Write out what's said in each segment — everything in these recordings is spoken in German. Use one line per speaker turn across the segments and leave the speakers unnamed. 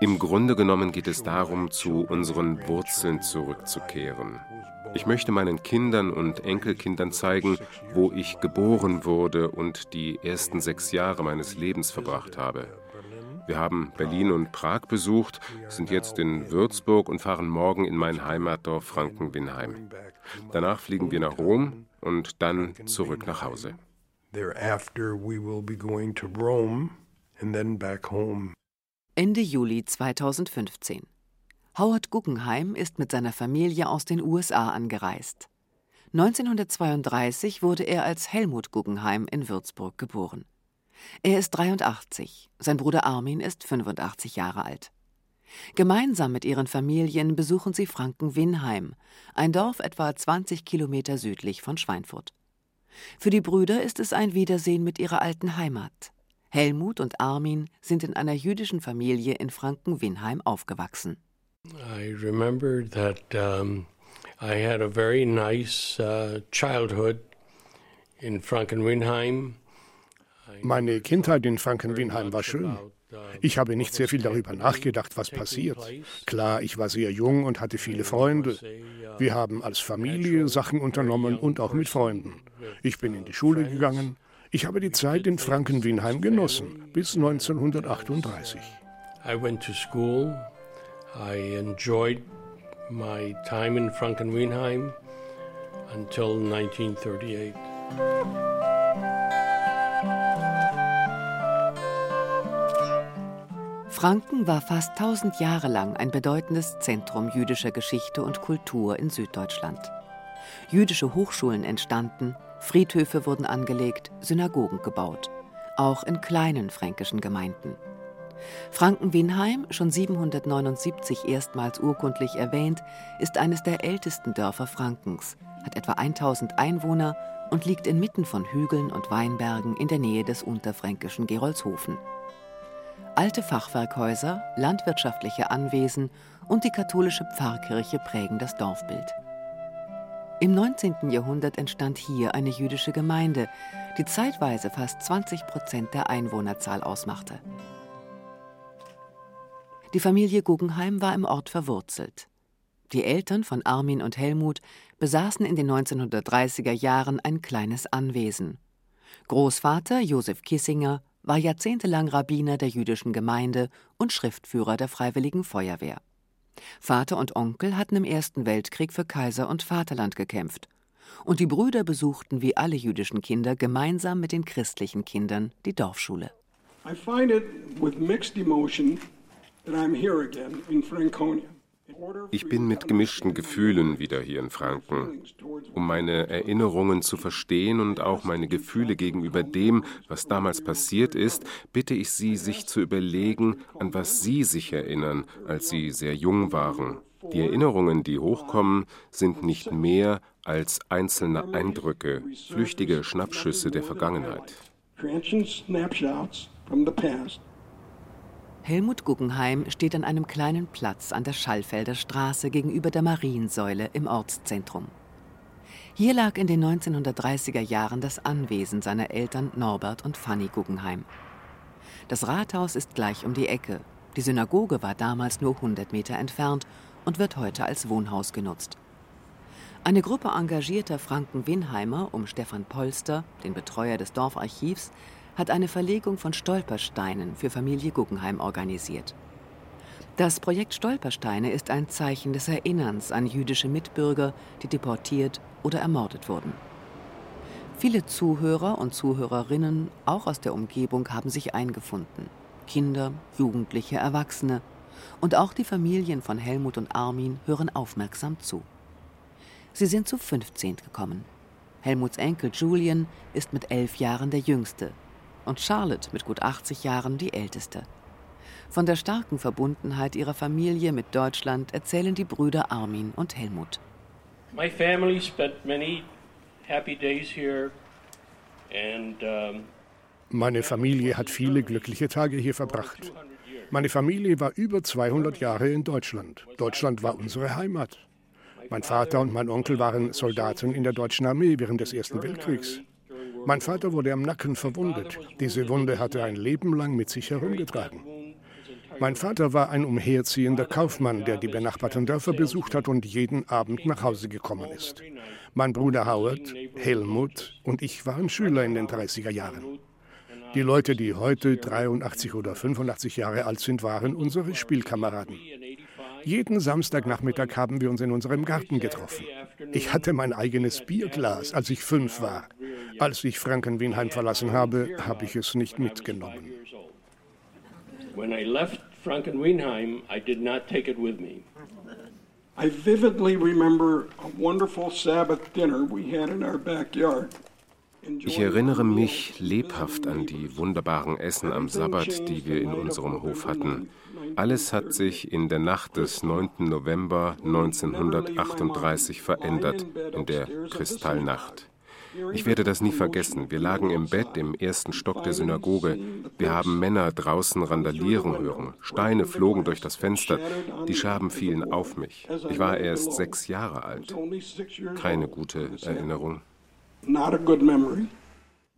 Im Grunde genommen geht es darum, zu unseren Wurzeln zurückzukehren. Ich möchte meinen Kindern und Enkelkindern zeigen, wo ich geboren wurde und die ersten sechs Jahre meines Lebens verbracht habe. Wir haben Berlin und Prag besucht, sind jetzt in Würzburg und fahren morgen in mein Heimatdorf Franken-Winheim. Danach fliegen wir nach Rom und dann zurück nach Hause. Thereafter we will be going to Rome
Ende Juli 2015. Howard Guggenheim ist mit seiner Familie aus den USA angereist. 1932 wurde er als Helmut Guggenheim in Würzburg geboren. Er ist 83, sein Bruder Armin ist 85 Jahre alt. Gemeinsam mit ihren Familien besuchen sie Franken-Winheim, ein Dorf etwa 20 Kilometer südlich von Schweinfurt. Für die Brüder ist es ein Wiedersehen mit ihrer alten Heimat. Helmut und Armin sind in einer jüdischen Familie in Franken-Winheim aufgewachsen.
I remember that um, I had a very nice uh, childhood in Franken-Winheim.
Meine Kindheit in Franken-Winheim war schön. Ich habe nicht sehr viel darüber nachgedacht, was passiert. Klar, ich war sehr jung und hatte viele Freunde. Wir haben als Familie Sachen unternommen und auch mit Freunden. Ich bin in die Schule gegangen, ich habe die Zeit in Frankenwinheim genossen, bis 1938. I went to school. I enjoyed my time in Frankenwinheim
until 1938. Franken war fast 1000 Jahre lang ein bedeutendes Zentrum jüdischer Geschichte und Kultur in Süddeutschland. Jüdische Hochschulen entstanden, Friedhöfe wurden angelegt, Synagogen gebaut, auch in kleinen fränkischen Gemeinden. Franken-Winheim, schon 779 erstmals urkundlich erwähnt, ist eines der ältesten Dörfer Frankens, hat etwa 1000 Einwohner und liegt inmitten von Hügeln und Weinbergen in der Nähe des unterfränkischen Gerolzhofen. Alte Fachwerkhäuser, landwirtschaftliche Anwesen und die katholische Pfarrkirche prägen das Dorfbild. Im 19. Jahrhundert entstand hier eine jüdische Gemeinde, die zeitweise fast 20 Prozent der Einwohnerzahl ausmachte. Die Familie Guggenheim war im Ort verwurzelt. Die Eltern von Armin und Helmut besaßen in den 1930er Jahren ein kleines Anwesen. Großvater Josef Kissinger war jahrzehntelang Rabbiner der jüdischen Gemeinde und Schriftführer der Freiwilligen Feuerwehr. Vater und Onkel hatten im Ersten Weltkrieg für Kaiser und Vaterland gekämpft. Und die Brüder besuchten wie alle jüdischen Kinder gemeinsam mit den christlichen Kindern die Dorfschule. I find it with mixed emotion
that I'm here again in Franconia. Ich bin mit gemischten Gefühlen wieder hier in Franken. Um meine Erinnerungen zu verstehen und auch meine Gefühle gegenüber dem, was damals passiert ist, bitte ich Sie, sich zu überlegen, an was Sie sich erinnern, als Sie sehr jung waren. Die Erinnerungen, die hochkommen, sind nicht mehr als einzelne Eindrücke, flüchtige Schnappschüsse der Vergangenheit.
Helmut Guggenheim steht an einem kleinen Platz an der Schallfelder Straße gegenüber der Mariensäule im Ortszentrum. Hier lag in den 1930er Jahren das Anwesen seiner Eltern Norbert und Fanny Guggenheim. Das Rathaus ist gleich um die Ecke. Die Synagoge war damals nur 100 Meter entfernt und wird heute als Wohnhaus genutzt. Eine Gruppe engagierter Franken-Winheimer um Stefan Polster, den Betreuer des Dorfarchivs, hat eine Verlegung von Stolpersteinen für Familie Guggenheim organisiert. Das Projekt Stolpersteine ist ein Zeichen des Erinnerns an jüdische Mitbürger, die deportiert oder ermordet wurden. Viele Zuhörer und Zuhörerinnen, auch aus der Umgebung, haben sich eingefunden. Kinder, Jugendliche, Erwachsene. Und auch die Familien von Helmut und Armin hören aufmerksam zu. Sie sind zu 15 gekommen. Helmuts Enkel Julian ist mit elf Jahren der Jüngste, und Charlotte mit gut 80 Jahren die älteste. Von der starken Verbundenheit ihrer Familie mit Deutschland erzählen die Brüder Armin und Helmut. My family spent many
happy days here meine Familie hat viele glückliche Tage hier verbracht. Meine Familie war über 200 Jahre in Deutschland. Deutschland war unsere Heimat. Mein Vater und mein Onkel waren Soldaten in der deutschen Armee während des Ersten Weltkriegs. Mein Vater wurde am Nacken verwundet. Diese Wunde hatte er ein Leben lang mit sich herumgetragen. Mein Vater war ein umherziehender Kaufmann, der die benachbarten Dörfer besucht hat und jeden Abend nach Hause gekommen ist. Mein Bruder Howard, Helmut und ich waren Schüler in den 30er Jahren. Die Leute, die heute 83 oder 85 Jahre alt sind, waren unsere Spielkameraden. Jeden Samstagnachmittag haben wir uns in unserem Garten getroffen. Ich hatte mein eigenes Bierglas, als ich fünf war. Als ich Frankenwinheim verlassen habe, habe ich es nicht mitgenommen. When I left Frankenwinheim, I did not take it with me. I vividly remember
a wonderful Sabbath dinner we had in our backyard. Ich erinnere mich lebhaft an die wunderbaren Essen am Sabbat, die wir in unserem Hof hatten. Alles hat sich in der Nacht des 9. November 1938 verändert, in der Kristallnacht. Ich werde das nie vergessen. Wir lagen im Bett im ersten Stock der Synagoge. Wir haben Männer draußen randalieren hören. Steine flogen durch das Fenster. Die Scherben fielen auf mich. Ich war erst sechs Jahre alt. Keine gute Erinnerung.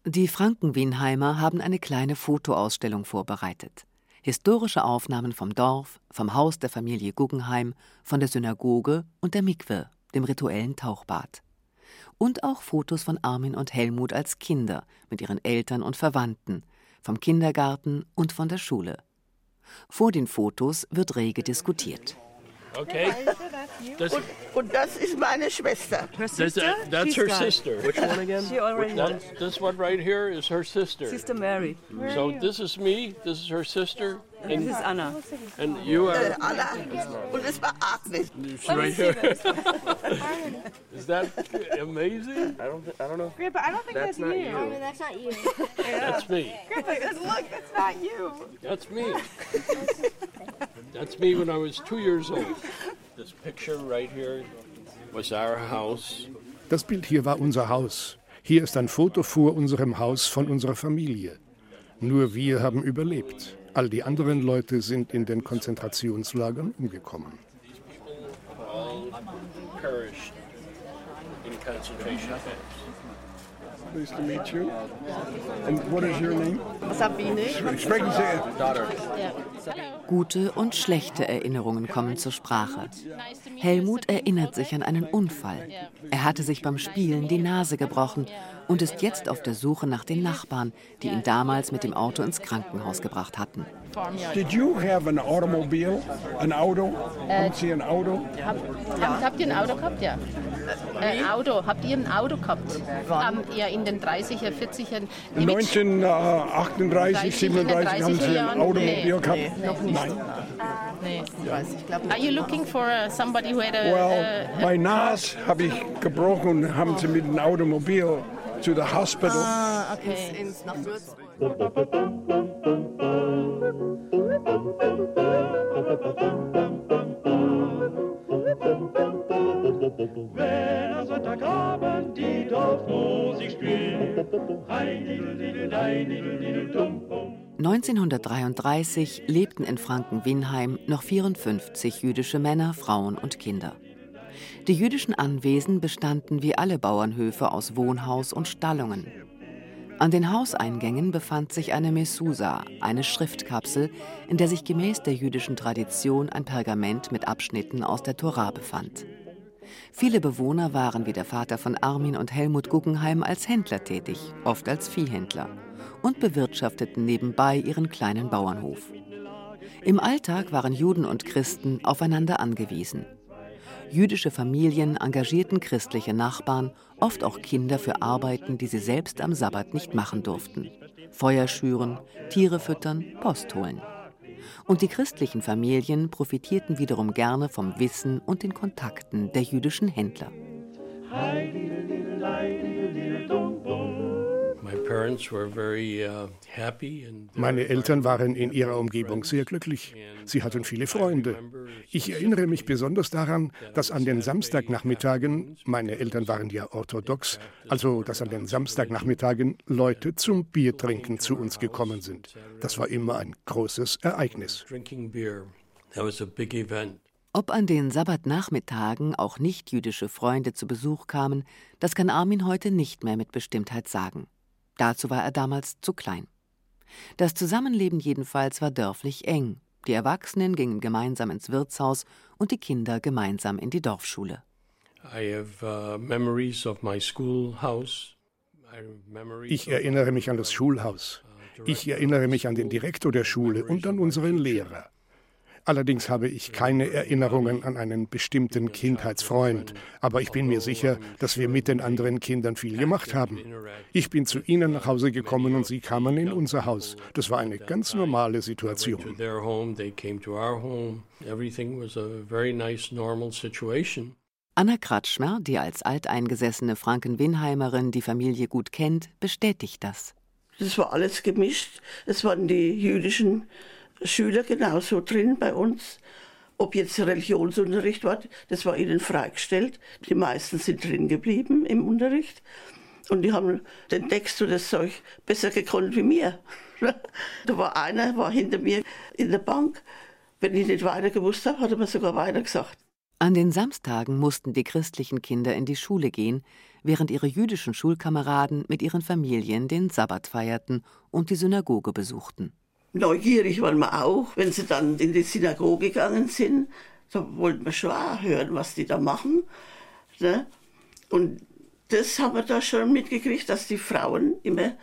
Die Frankenwienheimer haben eine kleine Fotoausstellung vorbereitet. Historische Aufnahmen vom Dorf, vom Haus der Familie Guggenheim, von der Synagoge und der Mikwe, dem rituellen Tauchbad und auch Fotos von Armin und Helmut als Kinder mit ihren Eltern und Verwandten, vom Kindergarten und von der Schule. Vor den Fotos wird rege diskutiert.
Okay. Das und, und, das ist meine Schwester.
Her sister?
That's, that's her sister.
Which one again?
She already that, this one right here is her sister.
Sister Mary.
So this is me. This is her sister.
And this is Anna.
And you are
uh, Anna. Und es war Agnes.
right here. is that amazing?
I don't. I don't know.
Grandpa, I don't think that's,
that's not
you.
you.
I mean, that's not you.
yeah. That's me.
Grandpa, look, that's not you.
That's me. That's me when I was two years old. This picture right here was our house.
Das Bild hier war unser Haus. Hier ist ein Foto vor unserem Haus von unserer Familie. Nur wir haben überlebt. All die anderen Leute sind in den Konzentrationslagern umgekommen.
These people all perished in concentration camps.
Nice to meet you. And what is your name?
Sabine.
Sprechen Sie.
Daughter.
Gute und schlechte Erinnerungen kommen zur Sprache. Helmut erinnert sich an einen Unfall. Er hatte sich beim Spielen die Nase gebrochen und ist jetzt auf der Suche nach den Nachbarn, die ihn damals mit dem Auto ins Krankenhaus gebracht hatten.
Did you have an automobile? Ein Auto? Äh, Haben Sie ein Auto?
Hab, ja. Habt ihr ein Auto gehabt? Ja. Äh, Auto. Habt ihr ein Auto gehabt? Wann? Um, ja, in den 30er, 40er.
1938, 37 haben Sie ein Automobil nee, gehabt?
Nee, noch nicht. Nein. Nee, weiß ich glaube Are you looking for uh, somebody who had a...
Well, uh, mein Nas habe ich gebrochen und haben sie mit dem Automobil zu the hospital.
Ah, okay. Ins, nach
Wenn am Sonntagabend die Dorfmusik spielt, 1933 lebten in Franken-Winheim noch 54 jüdische Männer, Frauen und Kinder. Die jüdischen Anwesen bestanden wie alle Bauernhöfe aus Wohnhaus und Stallungen. An den Hauseingängen befand sich eine Mesusa, eine Schriftkapsel, in der sich gemäß der jüdischen Tradition ein Pergament mit Abschnitten aus der Tora befand. Viele Bewohner waren wie der Vater von Armin und Helmut Guggenheim als Händler tätig, oft als Viehhändler, und bewirtschafteten nebenbei ihren kleinen Bauernhof. Im Alltag waren Juden und Christen aufeinander angewiesen. Jüdische Familien engagierten christliche Nachbarn, oft auch Kinder für Arbeiten, die sie selbst am Sabbat nicht machen durften. Feuer schüren, Tiere füttern, Post holen. Und die christlichen Familien profitierten wiederum gerne vom Wissen und den Kontakten der jüdischen Händler.
Meine Eltern waren in ihrer Umgebung sehr glücklich. Sie hatten viele Freunde. Ich erinnere mich besonders daran, dass an den Samstagnachmittagen, meine Eltern waren ja orthodox, also dass an den Samstagnachmittagen Leute zum Biertrinken zu uns gekommen sind. Das war immer ein großes Ereignis.
Ob an den Sabbatnachmittagen auch nicht-jüdische Freunde zu Besuch kamen, das kann Armin heute nicht mehr mit Bestimmtheit sagen. Dazu war er damals zu klein. Das Zusammenleben jedenfalls war dörflich eng. Die Erwachsenen gingen gemeinsam ins Wirtshaus und die Kinder gemeinsam in die Dorfschule. Uh,
ich erinnere mich an das Schulhaus. Ich erinnere mich an den Direktor der Schule und an unseren Lehrer. Allerdings habe ich keine Erinnerungen an einen bestimmten Kindheitsfreund, aber ich bin mir sicher, dass wir mit den anderen Kindern viel gemacht haben. Ich bin zu ihnen nach Hause gekommen und sie kamen in unser Haus. Das war eine ganz normale Situation.
Anna Kratschmer, die als alteingesessene Franken-Winheimerin die Familie gut kennt, bestätigt das.
Das war alles gemischt. Es waren die jüdischen Schüler genauso drin bei uns. Ob jetzt Religionsunterricht war, das war ihnen freigestellt. Die meisten sind drin geblieben im Unterricht. Und die haben den Text und das Zeug besser gekonnt wie mir. da war einer, war hinter mir in der Bank. Wenn ich nicht weiter gewusst habe, hat er mir sogar weiter gesagt.
An den Samstagen mussten die christlichen Kinder in die Schule gehen, während ihre jüdischen Schulkameraden mit ihren Familien den Sabbat feierten und die Synagoge besuchten.
Neugierig waren wir auch, wenn sie dann in die Synagoge gegangen sind. Da wollten wir schon auch hören, was die da machen. Ne? Und das haben wir da schon mitgekriegt, dass die Frauen immer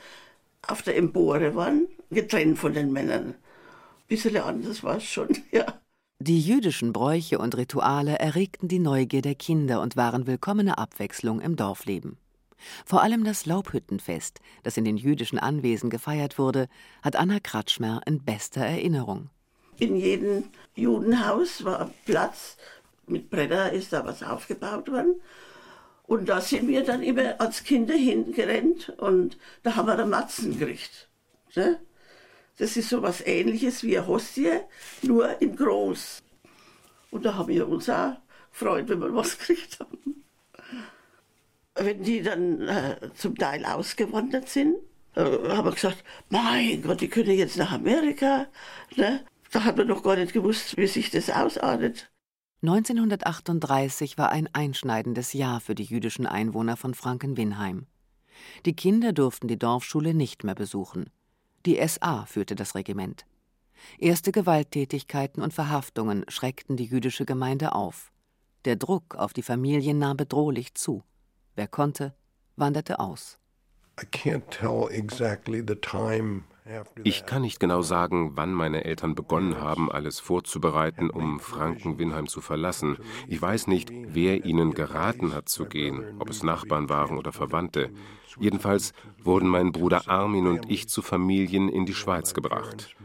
auf der Empore waren, getrennt von den Männern. Ein bisschen anders war es schon, ja.
Die jüdischen Bräuche und Rituale erregten die Neugier der Kinder und waren willkommene Abwechslung im Dorfleben. Vor allem das Laubhüttenfest, das in den jüdischen Anwesen gefeiert wurde, hat Anna Kratschmer in bester Erinnerung.
In jedem Judenhaus war Platz, mit Bretter ist da was aufgebaut worden. Und da sind wir dann immer als Kinder hingerannt und da haben wir Matzen gekriegt. Ne? Das ist so was ähnliches wie eine Hostie, nur in groß. Und da haben wir uns auch gefreut, wenn wir was gekriegt haben wenn die dann äh, zum Teil ausgewandert sind, äh, haben wir gesagt, mein Gott, die können jetzt nach Amerika. Ne? Da hat man noch gar nicht gewusst, wie sich das ausartet.
1938 war ein einschneidendes Jahr für die jüdischen Einwohner von Franken-Winheim. Die Kinder durften die Dorfschule nicht mehr besuchen. Die SA führte das Regiment. Erste Gewalttätigkeiten und Verhaftungen schreckten die jüdische Gemeinde auf. Der Druck auf die Familien nahm bedrohlich zu. Wer konnte, wanderte aus.
Ich kann nicht genau sagen, wann meine Eltern begonnen haben, alles vorzubereiten, um Franken-Winheim zu verlassen. Ich weiß nicht, wer ihnen geraten hat zu gehen, ob es Nachbarn waren oder Verwandte. Jedenfalls wurden mein Bruder Armin und ich zu Familien in die Schweiz gebracht.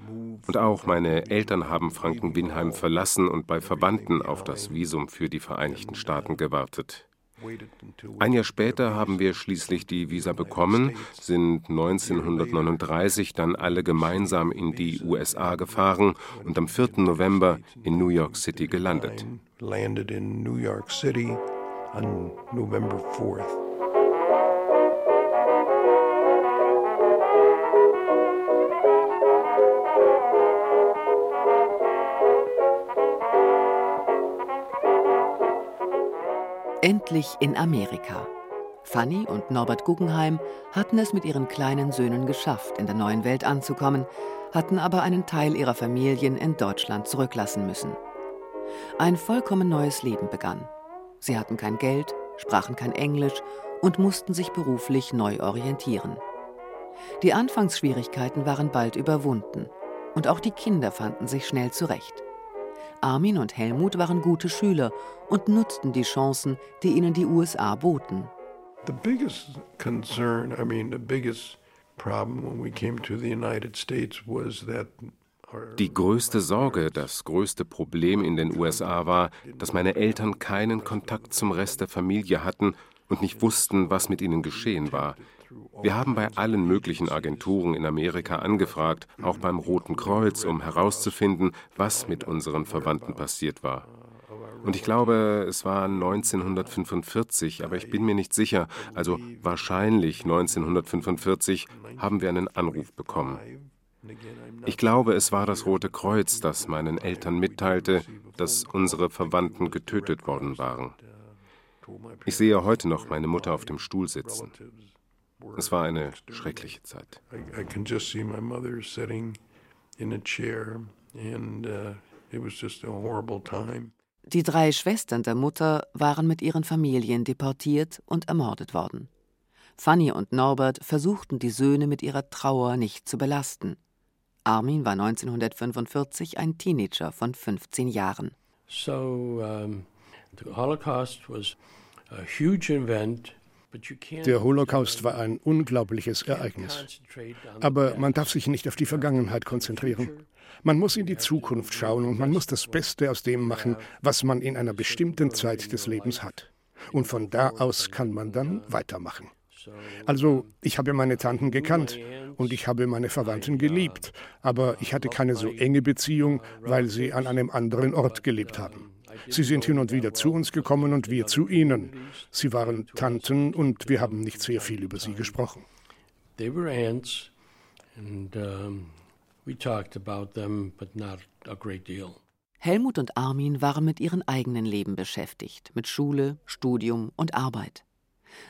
Und auch meine Eltern haben Franken-Winheim verlassen und bei Verwandten auf das Visum für die Vereinigten Staaten gewartet. Ein Jahr später haben wir schließlich die Visa bekommen, sind 1939 dann alle gemeinsam in die USA gefahren und am 4. November in New York City gelandet. Landed in New York City on November 4th.
Endlich in Amerika. Fanny und Norbert Guggenheim hatten es mit ihren kleinen Söhnen geschafft, in der neuen Welt anzukommen, hatten aber einen Teil ihrer Familien in Deutschland zurücklassen müssen. Ein vollkommen neues Leben begann. Sie hatten kein Geld, sprachen kein Englisch und mussten sich beruflich neu orientieren. Die Anfangsschwierigkeiten waren bald überwunden und auch die Kinder fanden sich schnell zurecht. Armin und Helmut waren gute Schüler und nutzten die Chancen, die ihnen die USA boten. The biggest concern, I mean, the biggest problem when we came to the United States was that
die größte Sorge, das größte Problem in den USA war, dass meine Eltern keinen Kontakt zum Rest der Familie hatten und nicht wussten, was mit ihnen geschehen war. Wir haben bei allen möglichen Agenturen in Amerika angefragt, auch beim Roten Kreuz, um herauszufinden, was mit unseren Verwandten passiert war. Und ich glaube, es war 1945, aber ich bin mir nicht sicher, also wahrscheinlich 1945 haben wir einen Anruf bekommen. Ich glaube, es war das Rote Kreuz, das meinen Eltern mitteilte, dass unsere Verwandten getötet worden waren. Ich sehe heute noch meine Mutter auf dem Stuhl sitzen. Es war eine schreckliche Zeit. I can just see my mother sitting in a chair and uh, it was just a horrible time.
Die drei Schwestern der Mutter waren mit ihren Familien deportiert und ermordet worden. Fanny und Norbert versuchten die Söhne mit ihrer Trauer nicht zu belasten. Armin war 1945 ein Teenager von 15 Jahren.
So, um, the Holocaust was a huge event
der Holocaust war ein unglaubliches Ereignis. Aber man darf sich nicht auf die Vergangenheit konzentrieren. Man muss in die Zukunft schauen und man muss das Beste aus dem machen, was man in einer bestimmten Zeit des Lebens hat. Und von da aus kann man dann weitermachen. Also, ich habe meine Tanten gekannt und ich habe meine Verwandten geliebt, aber ich hatte keine so enge Beziehung, weil sie an einem anderen Ort gelebt haben. Sie sind hin und wieder zu uns gekommen und wir zu ihnen. Sie waren Tanten und wir haben nicht sehr viel über sie gesprochen.
They were aunts and um, we talked about them, but not a great deal.
Helmut und Armin waren mit ihrem eigenen Leben beschäftigt, mit Schule, Studium und Arbeit.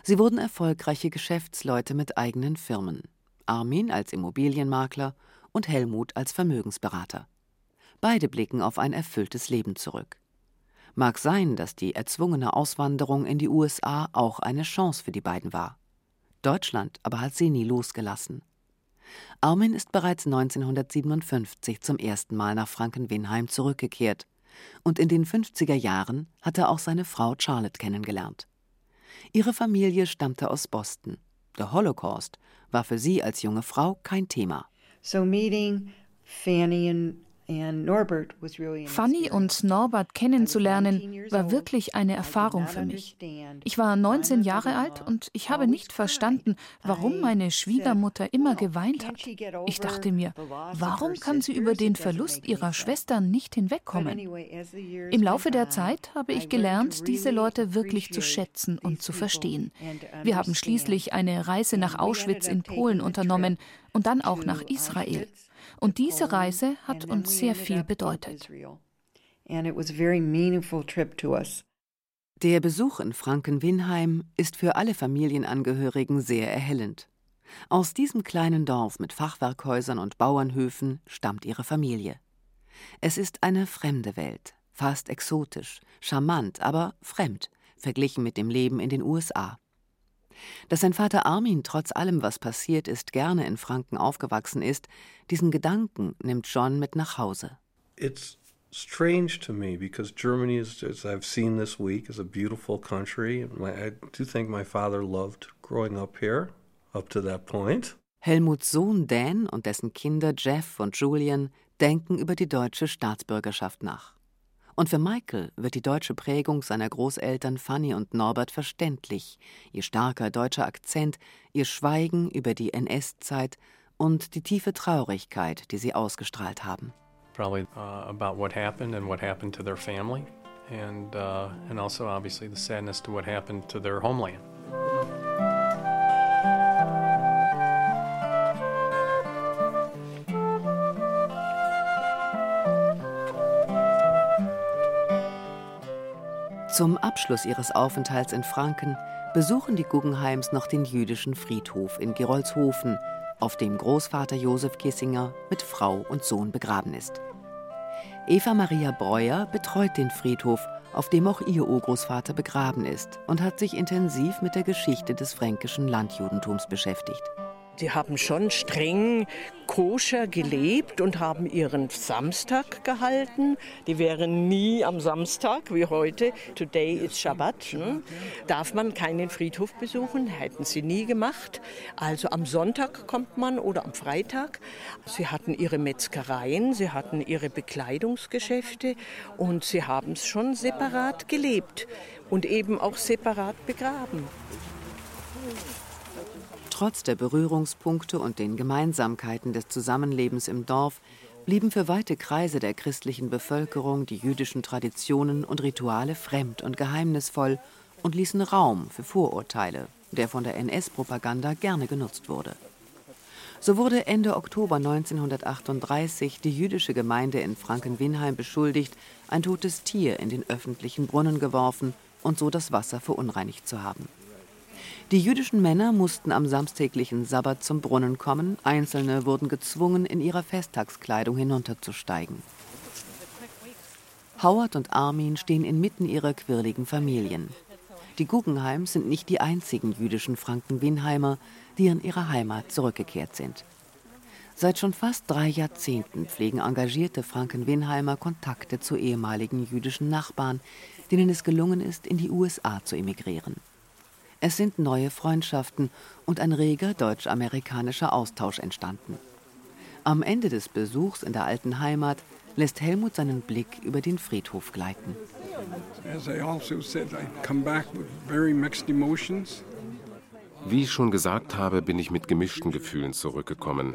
Sie wurden erfolgreiche Geschäftsleute mit eigenen Firmen. Armin als Immobilienmakler und Helmut als Vermögensberater. Beide blicken auf ein erfülltes Leben zurück. Mag sein, dass die erzwungene Auswanderung in die USA auch eine Chance für die beiden war. Deutschland aber hat sie nie losgelassen. Armin ist bereits 1957 zum ersten Mal nach Frankenwinheim zurückgekehrt und in den 50er Jahren hat er auch seine Frau Charlotte kennengelernt. Ihre Familie stammte aus Boston. Der Holocaust war für sie als junge Frau kein Thema.
So meeting Fanny and
Fanny und Norbert kennenzulernen, war wirklich eine Erfahrung für mich. Ich war 19 Jahre alt und ich habe nicht verstanden, warum meine Schwiegermutter immer geweint hat. Ich dachte mir, warum kann sie über den Verlust ihrer Schwestern nicht hinwegkommen? Im Laufe der Zeit habe ich gelernt, diese Leute wirklich zu schätzen und zu verstehen. Wir haben schließlich eine Reise nach Auschwitz in Polen unternommen und dann auch nach Israel. Und diese Reise hat uns sehr viel bedeutet.
Der Besuch in Frankenwinheim ist für alle Familienangehörigen sehr erhellend. Aus diesem kleinen Dorf mit Fachwerkhäusern und Bauernhöfen stammt ihre Familie. Es ist eine fremde Welt, fast exotisch, charmant, aber fremd, verglichen mit dem Leben in den USA. Dass sein Vater Armin trotz allem, was passiert ist, gerne in Franken aufgewachsen ist, diesen Gedanken nimmt John mit nach Hause.
It's strange to me because Germany is, as I've seen this week, is a beautiful country. I do think my father loved growing up here up to that point.
Helmuts Sohn Dan und dessen Kinder Jeff und Julian denken über die deutsche Staatsbürgerschaft nach. Und für Michael wird die deutsche Prägung seiner Großeltern Fanny und Norbert verständlich, ihr starker deutscher Akzent, ihr Schweigen über die NS-Zeit und die tiefe Traurigkeit, die sie ausgestrahlt haben.
Probably uh, about what happened and what happened to their family and uh, and also obviously the sadness to what happened to their homeland.
Zum Abschluss ihres Aufenthalts in Franken besuchen die Guggenheims noch den jüdischen Friedhof in Gerolzhofen, auf dem Großvater Josef Kissinger mit Frau und Sohn begraben ist. Eva Maria Breuer betreut den Friedhof, auf dem auch ihr Urgroßvater begraben ist, und hat sich intensiv mit der Geschichte des fränkischen Landjudentums beschäftigt.
Die haben schon streng koscher gelebt und haben ihren Samstag gehalten. Die wären nie am Samstag wie heute. Today is Shabbat. Ne? Darf man keinen Friedhof besuchen? Hätten sie nie gemacht. Also am Sonntag kommt man oder am Freitag. Sie hatten ihre Metzgereien, sie hatten ihre Bekleidungsgeschäfte und sie haben es schon separat gelebt und eben auch separat begraben.
Trotz der Berührungspunkte und den Gemeinsamkeiten des Zusammenlebens im Dorf blieben für weite Kreise der christlichen Bevölkerung die jüdischen Traditionen und Rituale fremd und geheimnisvoll und ließen Raum für Vorurteile, der von der NS-Propaganda gerne genutzt wurde. So wurde Ende Oktober 1938 die jüdische Gemeinde in Frankenwinheim beschuldigt, ein totes Tier in den öffentlichen Brunnen geworfen und so das Wasser verunreinigt zu haben. Die jüdischen Männer mussten am samstäglichen Sabbat zum Brunnen kommen, Einzelne wurden gezwungen, in ihrer Festtagskleidung hinunterzusteigen. Howard und Armin stehen inmitten ihrer quirligen Familien. Die Guggenheims sind nicht die einzigen jüdischen Franken-Winheimer, die in ihre Heimat zurückgekehrt sind. Seit schon fast drei Jahrzehnten pflegen engagierte Franken-Winheimer Kontakte zu ehemaligen jüdischen Nachbarn, denen es gelungen ist, in die USA zu emigrieren. Es sind neue Freundschaften und ein reger deutsch-amerikanischer Austausch entstanden. Am Ende des Besuchs in der alten Heimat lässt Helmut seinen Blick über den Friedhof gleiten. Also
Wie ich schon gesagt habe, bin ich mit gemischten Gefühlen zurückgekommen.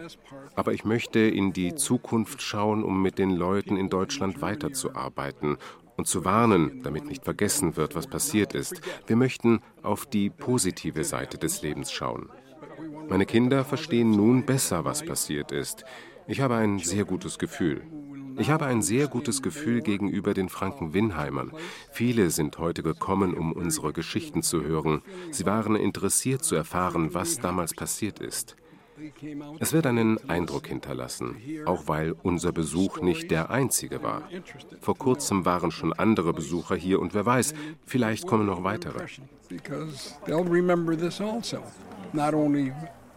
Aber ich möchte in die Zukunft schauen, um mit den Leuten in Deutschland weiterzuarbeiten und zu warnen, damit nicht vergessen wird, was passiert ist. Wir möchten auf die positive Seite des Lebens schauen. Meine Kinder verstehen nun besser, was passiert ist. Ich habe ein sehr gutes Gefühl. Ich habe ein sehr gutes Gefühl gegenüber den Franken-Winheimern. Viele sind heute gekommen, um unsere Geschichten zu hören. Sie waren interessiert zu erfahren, was damals passiert ist. Es wird einen Eindruck hinterlassen, auch weil unser Besuch nicht der einzige war. Vor kurzem waren schon andere Besucher hier und wer weiß, vielleicht kommen noch weitere. Not only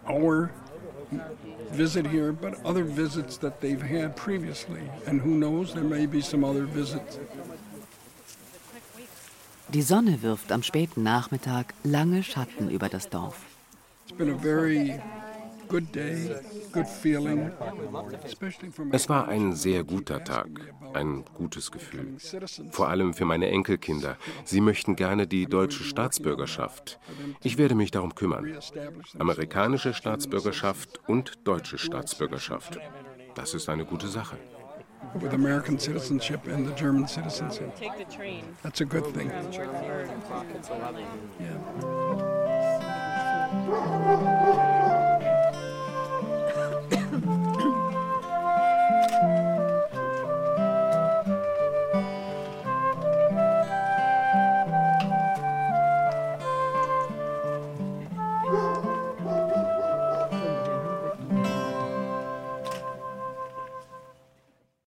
our visit here, but other visits that they've had previously. And who knows, there may be some other visits.
Die Sonne wirft am späten Nachmittag lange Schatten über das Dorf.
It's been a very es war ein sehr guter Tag, ein gutes Gefühl. Vor allem für meine Enkelkinder. Sie möchten gerne die deutsche Staatsbürgerschaft. Ich werde mich darum kümmern. Amerikanische Staatsbürgerschaft und deutsche Staatsbürgerschaft. Das ist eine gute Sache. with American citizenship and the German citizenship. That's a good thing. Yeah.